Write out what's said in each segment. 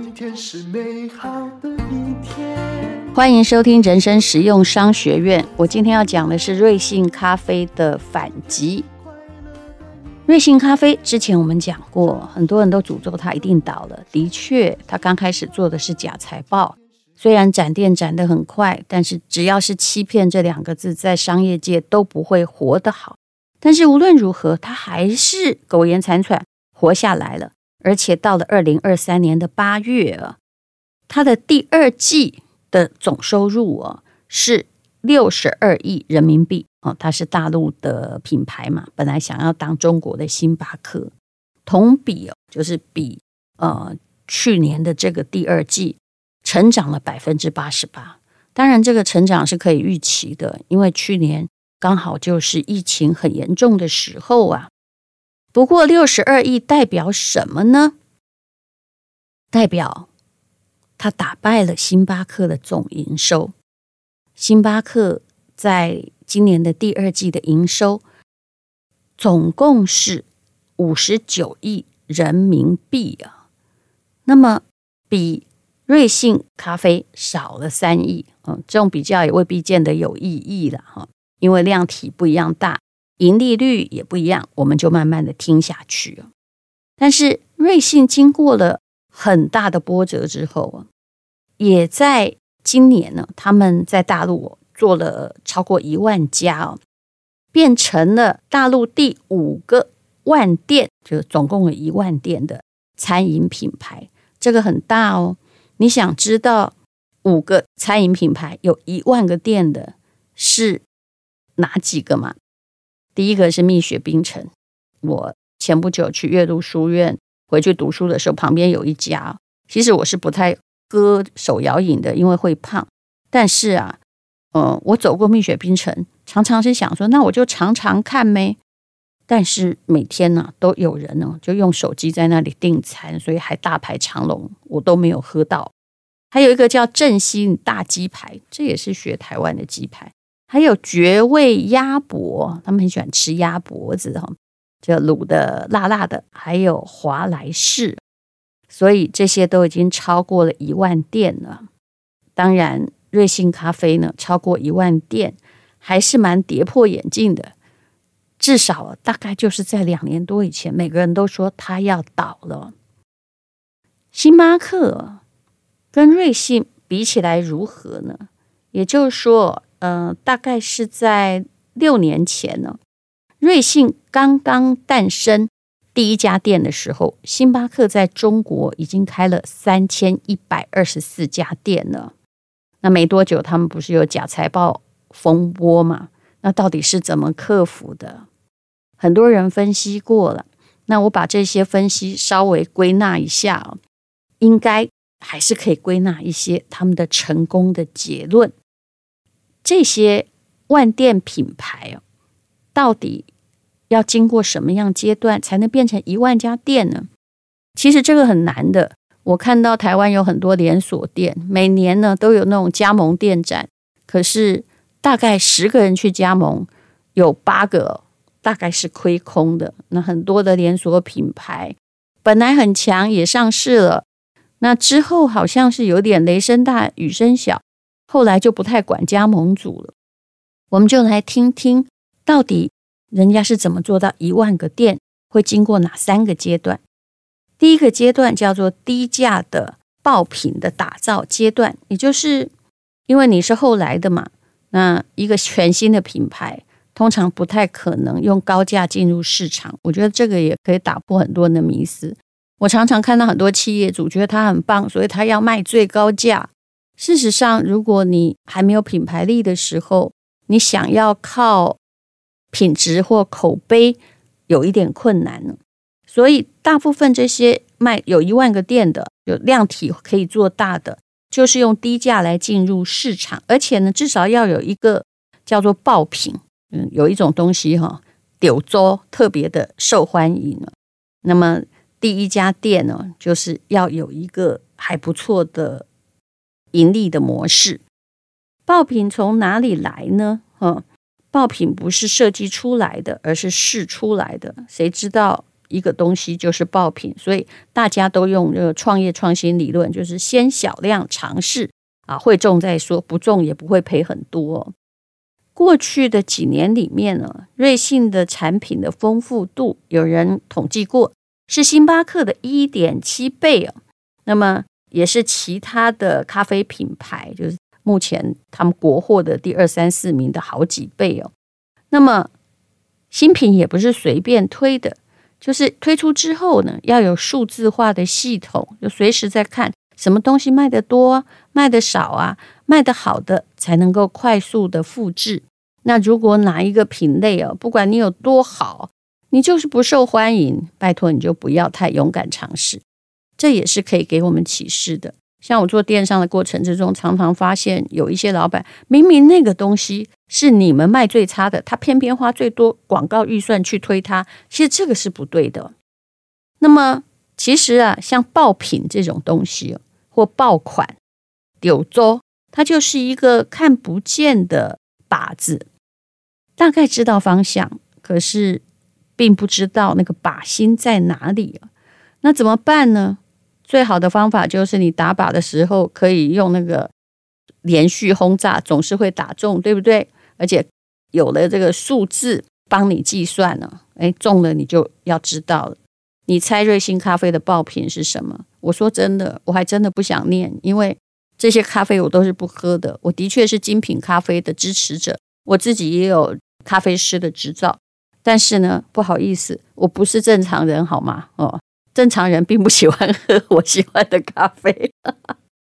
今天是美好的一天。欢迎收听人生实用商学院。我今天要讲的是瑞幸咖啡的反击。瑞幸咖啡之前我们讲过，很多人都诅咒它一定倒了。的确，它刚开始做的是假财报，虽然展店展得很快，但是只要是欺骗这两个字，在商业界都不会活得好。但是无论如何，它还是苟延残喘活下来了。而且到了二零二三年的八月啊，它的第二季的总收入啊是六十二亿人民币哦，它是大陆的品牌嘛，本来想要当中国的星巴克，同比哦就是比呃去年的这个第二季成长了百分之八十八。当然，这个成长是可以预期的，因为去年刚好就是疫情很严重的时候啊。不过六十二亿代表什么呢？代表他打败了星巴克的总营收。星巴克在今年的第二季的营收总共是五十九亿人民币啊，那么比瑞幸咖啡少了三亿。嗯，这种比较也未必见得有意义了哈，因为量体不一样大。盈利率也不一样，我们就慢慢的听下去。但是瑞幸经过了很大的波折之后啊，也在今年呢，他们在大陆做了超过一万家哦，变成了大陆第五个万店，就总共有一万店的餐饮品牌，这个很大哦。你想知道五个餐饮品牌有一万个店的是哪几个吗？第一个是蜜雪冰城，我前不久去阅读书院回去读书的时候，旁边有一家。其实我是不太喝手摇饮的，因为会胖。但是啊，嗯，我走过蜜雪冰城，常常是想说，那我就尝尝看呗。但是每天呢、啊，都有人呢，就用手机在那里订餐，所以还大排长龙，我都没有喝到。还有一个叫振兴大鸡排，这也是学台湾的鸡排。还有绝味鸭脖，他们很喜欢吃鸭脖子哈，就卤的辣辣的。还有华莱士，所以这些都已经超过了一万店了。当然，瑞幸咖啡呢，超过一万店还是蛮跌破眼镜的。至少大概就是在两年多以前，每个人都说它要倒了。星巴克跟瑞幸比起来如何呢？也就是说。呃，大概是在六年前呢，瑞幸刚刚诞生第一家店的时候，星巴克在中国已经开了三千一百二十四家店了。那没多久，他们不是有假财报风波吗？那到底是怎么克服的？很多人分析过了，那我把这些分析稍微归纳一下，应该还是可以归纳一些他们的成功的结论。这些万店品牌哦，到底要经过什么样阶段才能变成一万家店呢？其实这个很难的。我看到台湾有很多连锁店，每年呢都有那种加盟店展，可是大概十个人去加盟，有八个大概是亏空的。那很多的连锁品牌本来很强，也上市了，那之后好像是有点雷声大雨声小。后来就不太管加盟主了，我们就来听听到底人家是怎么做到一万个店，会经过哪三个阶段？第一个阶段叫做低价的爆品的打造阶段，也就是因为你是后来的嘛，那一个全新的品牌通常不太可能用高价进入市场。我觉得这个也可以打破很多人的迷思。我常常看到很多企业主觉得他很棒，所以他要卖最高价。事实上，如果你还没有品牌力的时候，你想要靠品质或口碑，有一点困难呢。所以，大部分这些卖有一万个店的，有量体可以做大的，就是用低价来进入市场，而且呢，至少要有一个叫做爆品，嗯，有一种东西哈，柳州特别的受欢迎。那么，第一家店呢，就是要有一个还不错的。盈利的模式，爆品从哪里来呢？哈，爆品不是设计出来的，而是试出来的。谁知道一个东西就是爆品，所以大家都用这个创业创新理论，就是先小量尝试啊，会中再说，不中也不会赔很多。过去的几年里面呢，瑞幸的产品的丰富度，有人统计过是星巴克的一点七倍哦。那么也是其他的咖啡品牌，就是目前他们国货的第二三四名的好几倍哦。那么新品也不是随便推的，就是推出之后呢，要有数字化的系统，就随时在看什么东西卖得多、卖得少啊，卖得好的才能够快速的复制。那如果哪一个品类哦，不管你有多好，你就是不受欢迎，拜托你就不要太勇敢尝试。这也是可以给我们启示的。像我做电商的过程之中，常常发现有一些老板，明明那个东西是你们卖最差的，他偏偏花最多广告预算去推它，其实这个是不对的。那么，其实啊，像爆品这种东西，或爆款、柳州，它就是一个看不见的靶子，大概知道方向，可是并不知道那个靶心在哪里。那怎么办呢？最好的方法就是你打靶的时候可以用那个连续轰炸，总是会打中，对不对？而且有了这个数字帮你计算了，哎，中了你就要知道了。你猜瑞幸咖啡的爆品是什么？我说真的，我还真的不想念，因为这些咖啡我都是不喝的。我的确是精品咖啡的支持者，我自己也有咖啡师的执照，但是呢，不好意思，我不是正常人，好吗？哦。正常人并不喜欢喝我喜欢的咖啡，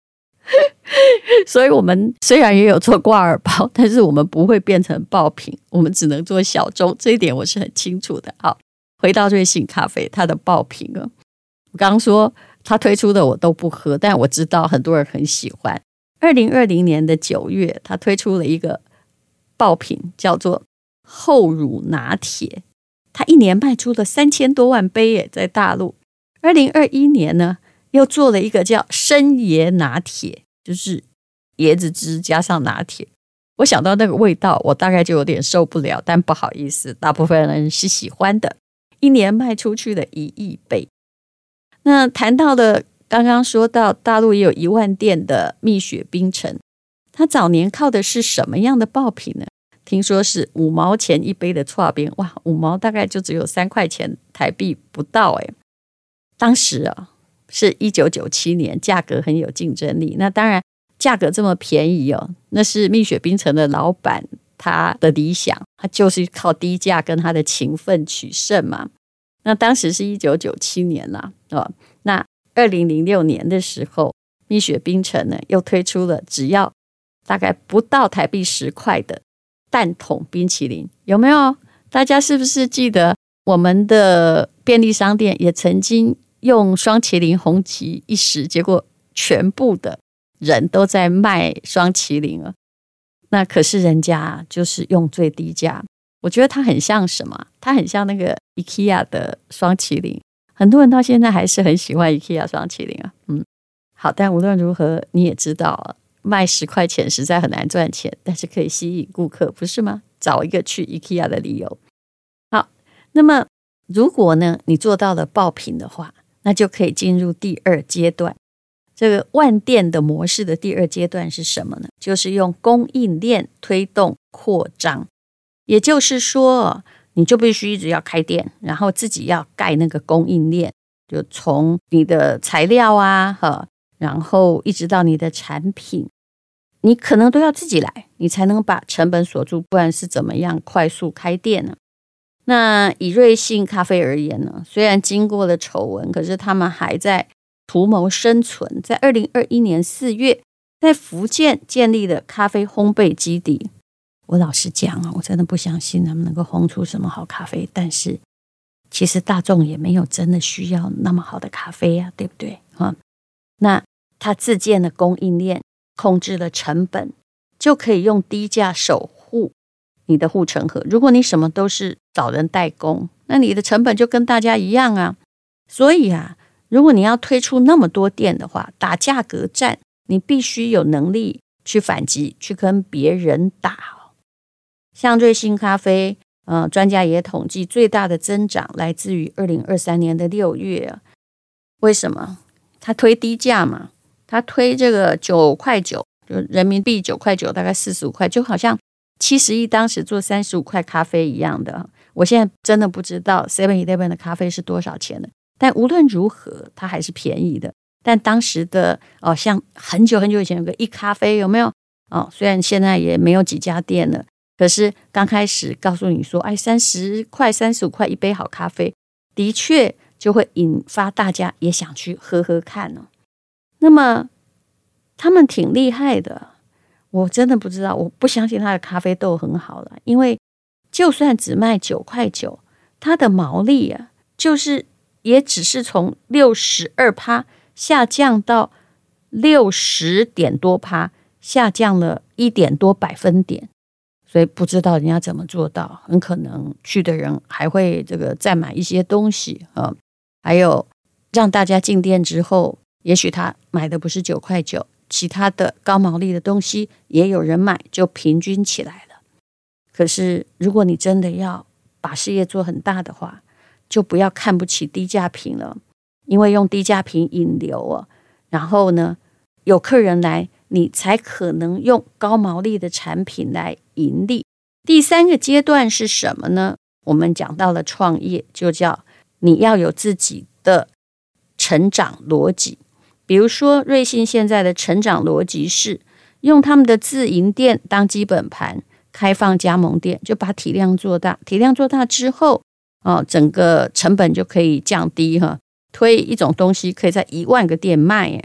所以我们虽然也有做挂耳包，但是我们不会变成爆品，我们只能做小众，这一点我是很清楚的。好，回到瑞幸咖啡，它的爆品啊，我刚刚说它推出的我都不喝，但我知道很多人很喜欢。二零二零年的九月，它推出了一个爆品，叫做厚乳拿铁，它一年卖出了三千多万杯耶，在大陆。二零二一年呢，又做了一个叫生椰拿铁，就是椰子汁加上拿铁。我想到那个味道，我大概就有点受不了。但不好意思，大部分人是喜欢的。一年卖出去了一亿杯。那谈到了刚刚说到大陆也有一万店的蜜雪冰城，它早年靠的是什么样的爆品呢？听说是五毛钱一杯的剉冰，哇，五毛大概就只有三块钱台币不到哎。当时啊，是一九九七年，价格很有竞争力。那当然，价格这么便宜哦，那是蜜雪冰城的老板他的理想，他就是靠低价跟他的勤奋取胜嘛。那当时是一九九七年了哦，那二零零六年的时候，蜜雪冰城呢又推出了只要大概不到台币十块的蛋筒冰淇淋，有没有？大家是不是记得我们的便利商店也曾经？用双麒麟红极一时，结果全部的人都在卖双麒麟了。那可是人家就是用最低价，我觉得它很像什么？它很像那个 IKEA 的双麒麟，很多人到现在还是很喜欢 IKEA 双麒麟啊。嗯，好，但无论如何，你也知道，卖十块钱实在很难赚钱，但是可以吸引顾客，不是吗？找一个去 IKEA 的理由。好，那么如果呢，你做到了爆品的话。那就可以进入第二阶段，这个万店的模式的第二阶段是什么呢？就是用供应链推动扩张，也就是说，你就必须一直要开店，然后自己要盖那个供应链，就从你的材料啊，哈，然后一直到你的产品，你可能都要自己来，你才能把成本锁住，不然是怎么样快速开店呢？那以瑞幸咖啡而言呢，虽然经过了丑闻，可是他们还在图谋生存。在二零二一年四月，在福建建立了咖啡烘焙基地。我老实讲啊，我真的不相信他们能够烘出什么好咖啡。但是，其实大众也没有真的需要那么好的咖啡呀，对不对？哈，那他自建的供应链，控制了成本，就可以用低价守护。你的护城河，如果你什么都是找人代工，那你的成本就跟大家一样啊。所以啊，如果你要推出那么多店的话，打价格战，你必须有能力去反击，去跟别人打。像瑞幸咖啡，呃，专家也统计最大的增长来自于二零二三年的六月啊。为什么？他推低价嘛，他推这个九块九，就人民币九块九，大概四十五块，就好像七十亿当时做三十五块咖啡一样的。我现在真的不知道 Seven Eleven 的咖啡是多少钱的，但无论如何，它还是便宜的。但当时的哦，像很久很久以前有个一咖啡，有没有？哦，虽然现在也没有几家店了。可是刚开始告诉你说，哎，三十块、三十五块一杯好咖啡，的确就会引发大家也想去喝喝看呢。那么他们挺厉害的，我真的不知道，我不相信他的咖啡豆很好了，因为就算只卖九块九，它的毛利啊，就是也只是从六十二趴下降到六十点多趴，下降了一点多百分点。所以不知道人家怎么做到，很可能去的人还会这个再买一些东西啊，还有让大家进店之后，也许他买的不是九块九，其他的高毛利的东西也有人买，就平均起来了。可是如果你真的要把事业做很大的话，就不要看不起低价品了，因为用低价品引流啊，然后呢，有客人来。你才可能用高毛利的产品来盈利。第三个阶段是什么呢？我们讲到了创业，就叫你要有自己的成长逻辑。比如说，瑞幸现在的成长逻辑是用他们的自营店当基本盘，开放加盟店，就把体量做大。体量做大之后，啊，整个成本就可以降低哈。推一种东西可以在一万个店卖，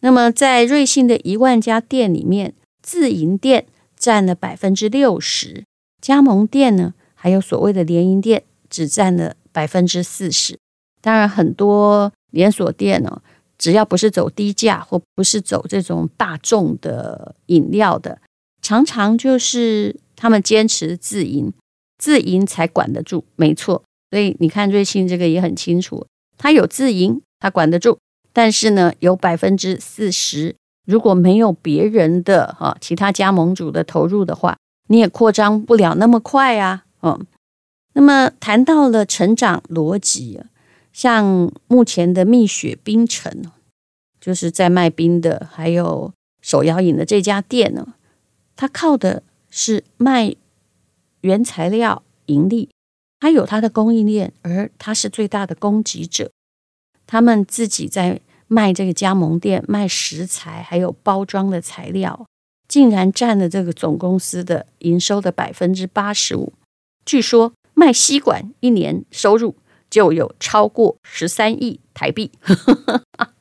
那么，在瑞幸的一万家店里面，自营店占了百分之六十，加盟店呢，还有所谓的联营店，只占了百分之四十。当然，很多连锁店呢，只要不是走低价或不是走这种大众的饮料的，常常就是他们坚持自营，自营才管得住。没错，所以你看瑞幸这个也很清楚，他有自营，他管得住。但是呢，有百分之四十，如果没有别人的哈其他加盟主的投入的话，你也扩张不了那么快啊。嗯，那么谈到了成长逻辑，像目前的蜜雪冰城，就是在卖冰的，还有手摇饮的这家店呢，它靠的是卖原材料盈利，它有它的供应链，而它是最大的供给者。他们自己在卖这个加盟店，卖食材还有包装的材料，竟然占了这个总公司的营收的百分之八十五。据说卖吸管一年收入就有超过十三亿台币。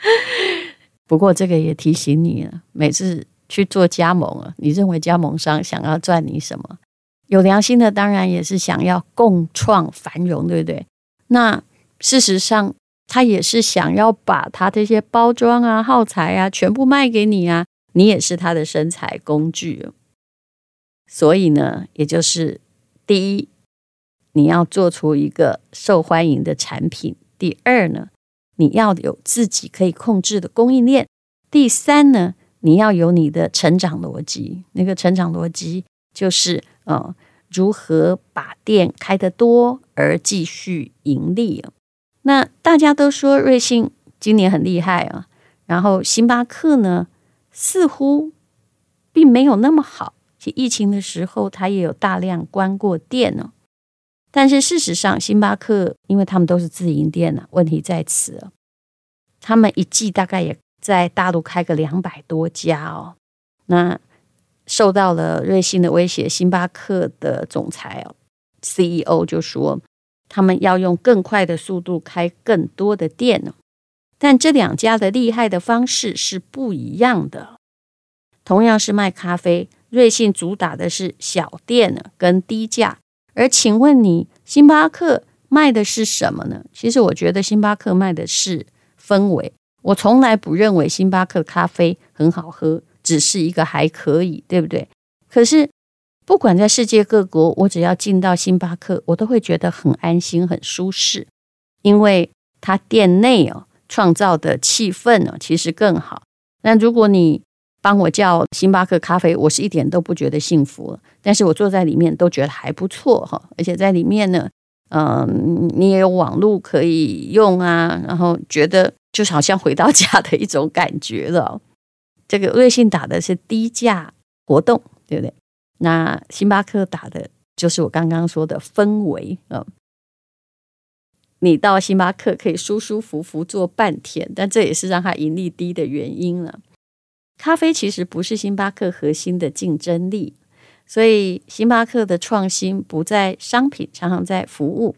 不过这个也提醒你了，每次去做加盟啊，你认为加盟商想要赚你什么？有良心的当然也是想要共创繁荣，对不对？那事实上。他也是想要把他这些包装啊、耗材啊全部卖给你啊，你也是他的生财工具。所以呢，也就是第一，你要做出一个受欢迎的产品；第二呢，你要有自己可以控制的供应链；第三呢，你要有你的成长逻辑。那个成长逻辑就是，呃，如何把店开得多而继续盈利。那大家都说瑞幸今年很厉害啊，然后星巴克呢，似乎并没有那么好。疫情的时候，它也有大量关过店呢。但是事实上，星巴克因为他们都是自营店呢，问题在此啊，他们一季大概也在大陆开个两百多家哦。那受到了瑞幸的威胁，星巴克的总裁哦，CEO 就说。他们要用更快的速度开更多的店呢，但这两家的厉害的方式是不一样的。同样是卖咖啡，瑞幸主打的是小店呢跟低价，而请问你星巴克卖的是什么呢？其实我觉得星巴克卖的是氛围。我从来不认为星巴克咖啡很好喝，只是一个还可以，对不对？可是。不管在世界各国，我只要进到星巴克，我都会觉得很安心、很舒适，因为它店内哦创造的气氛呢其实更好。那如果你帮我叫星巴克咖啡，我是一点都不觉得幸福。但是我坐在里面都觉得还不错哈，而且在里面呢，嗯，你也有网络可以用啊，然后觉得就好像回到家的一种感觉了。这个瑞幸打的是低价活动，对不对？那星巴克打的就是我刚刚说的氛围啊。你到星巴克可以舒舒服服坐半天，但这也是让它盈利低的原因了。咖啡其实不是星巴克核心的竞争力，所以星巴克的创新不在商品，常常在服务。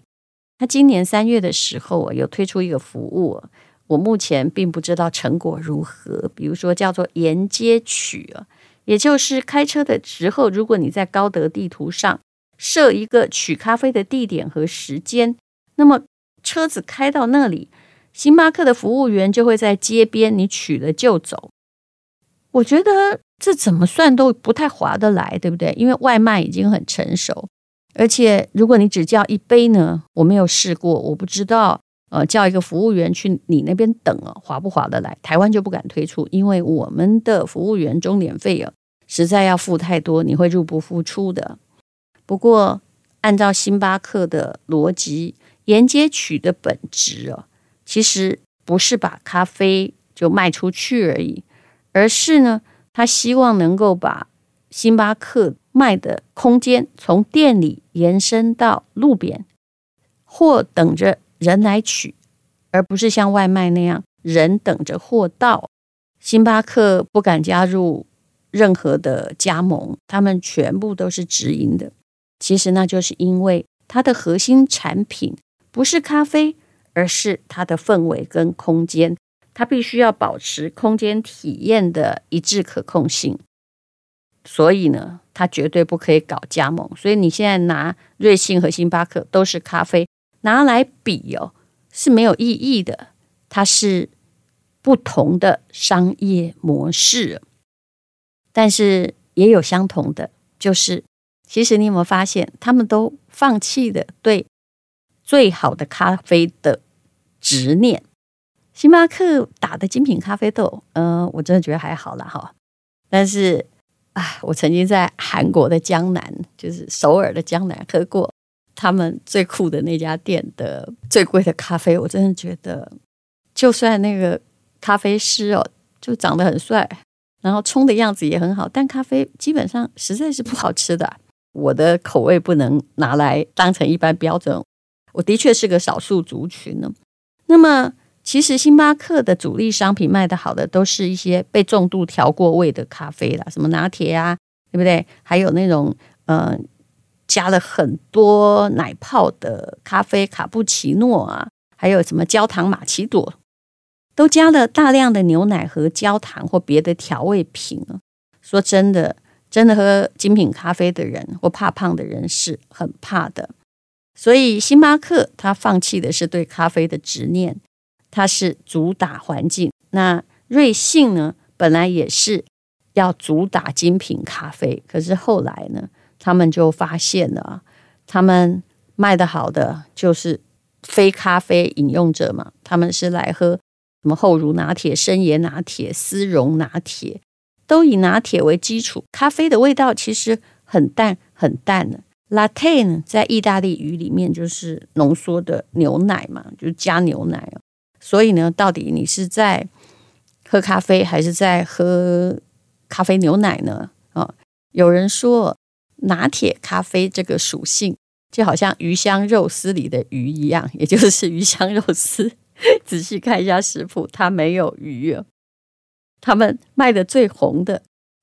他今年三月的时候有推出一个服务，我目前并不知道成果如何。比如说叫做沿街取啊，也就是开车的时候，如果你在高德地图上设一个取咖啡的地点和时间，那么车子开到那里，星巴克的服务员就会在街边，你取了就走。我觉得这怎么算都不太划得来，对不对？因为外卖已经很成熟，而且如果你只叫一杯呢，我没有试过，我不知道。呃，叫一个服务员去你那边等啊，划不划得来？台湾就不敢推出，因为我们的服务员钟点费啊，实在要付太多，你会入不敷出的。不过按照星巴克的逻辑。沿街取的本质哦，其实不是把咖啡就卖出去而已，而是呢，他希望能够把星巴克卖的空间从店里延伸到路边，货等着人来取，而不是像外卖那样人等着货到。星巴克不敢加入任何的加盟，他们全部都是直营的。其实那就是因为它的核心产品。不是咖啡，而是它的氛围跟空间，它必须要保持空间体验的一致可控性。所以呢，它绝对不可以搞加盟。所以你现在拿瑞幸和星巴克都是咖啡拿来比哦，是没有意义的。它是不同的商业模式，但是也有相同的，就是其实你有没有发现，他们都放弃了对。最好的咖啡的执念，星巴克打的精品咖啡豆，嗯、我真的觉得还好啦哈。但是啊，我曾经在韩国的江南，就是首尔的江南喝过他们最酷的那家店的最贵的咖啡，我真的觉得，就算那个咖啡师哦，就长得很帅，然后冲的样子也很好，但咖啡基本上实在是不好吃的。我的口味不能拿来当成一般标准。我的确是个少数族群呢。那么，其实星巴克的主力商品卖得好的，都是一些被重度调过味的咖啡啦，什么拿铁啊，对不对？还有那种呃，加了很多奶泡的咖啡，卡布奇诺啊，还有什么焦糖玛奇朵，都加了大量的牛奶和焦糖或别的调味品。说真的，真的喝精品咖啡的人或怕胖的人是很怕的。所以，星巴克它放弃的是对咖啡的执念，它是主打环境。那瑞幸呢，本来也是要主打精品咖啡，可是后来呢，他们就发现了，他们卖得好的就是非咖啡饮用者嘛，他们是来喝什么厚乳拿铁、深椰拿铁、丝绒拿铁，都以拿铁为基础，咖啡的味道其实很淡很淡的。Latte 呢，在意大利语里面就是浓缩的牛奶嘛，就是加牛奶。所以呢，到底你是在喝咖啡还是在喝咖啡牛奶呢？啊，有人说拿铁咖啡这个属性就好像鱼香肉丝里的鱼一样，也就是鱼香肉丝。仔细看一下食谱，它没有鱼。他们卖的最红的。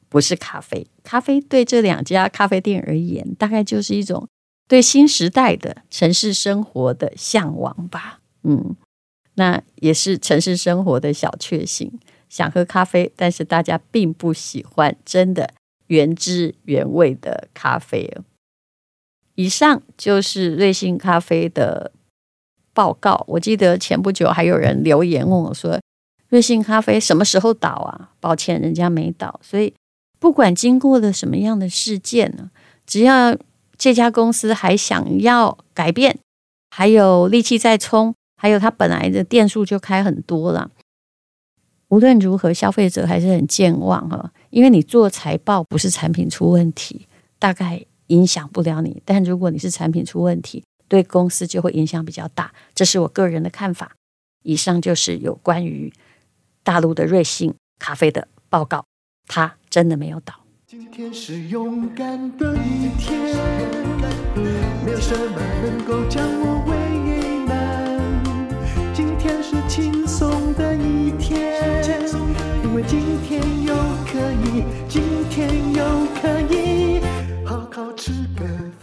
不是咖啡，咖啡对这两家咖啡店而言，大概就是一种对新时代的城市生活的向往吧。嗯，那也是城市生活的小确幸。想喝咖啡，但是大家并不喜欢真的原汁原味的咖啡。以上就是瑞幸咖啡的报告。我记得前不久还有人留言问我说：“瑞幸咖啡什么时候倒啊？”抱歉，人家没倒，所以。不管经过了什么样的事件呢，只要这家公司还想要改变，还有力气再冲，还有它本来的店数就开很多了，无论如何，消费者还是很健忘哈，因为你做财报不是产品出问题，大概影响不了你。但如果你是产品出问题，对公司就会影响比较大。这是我个人的看法。以上就是有关于大陆的瑞幸咖啡的报告，它真的没有倒。今天是勇敢的一天，没有什么能够将我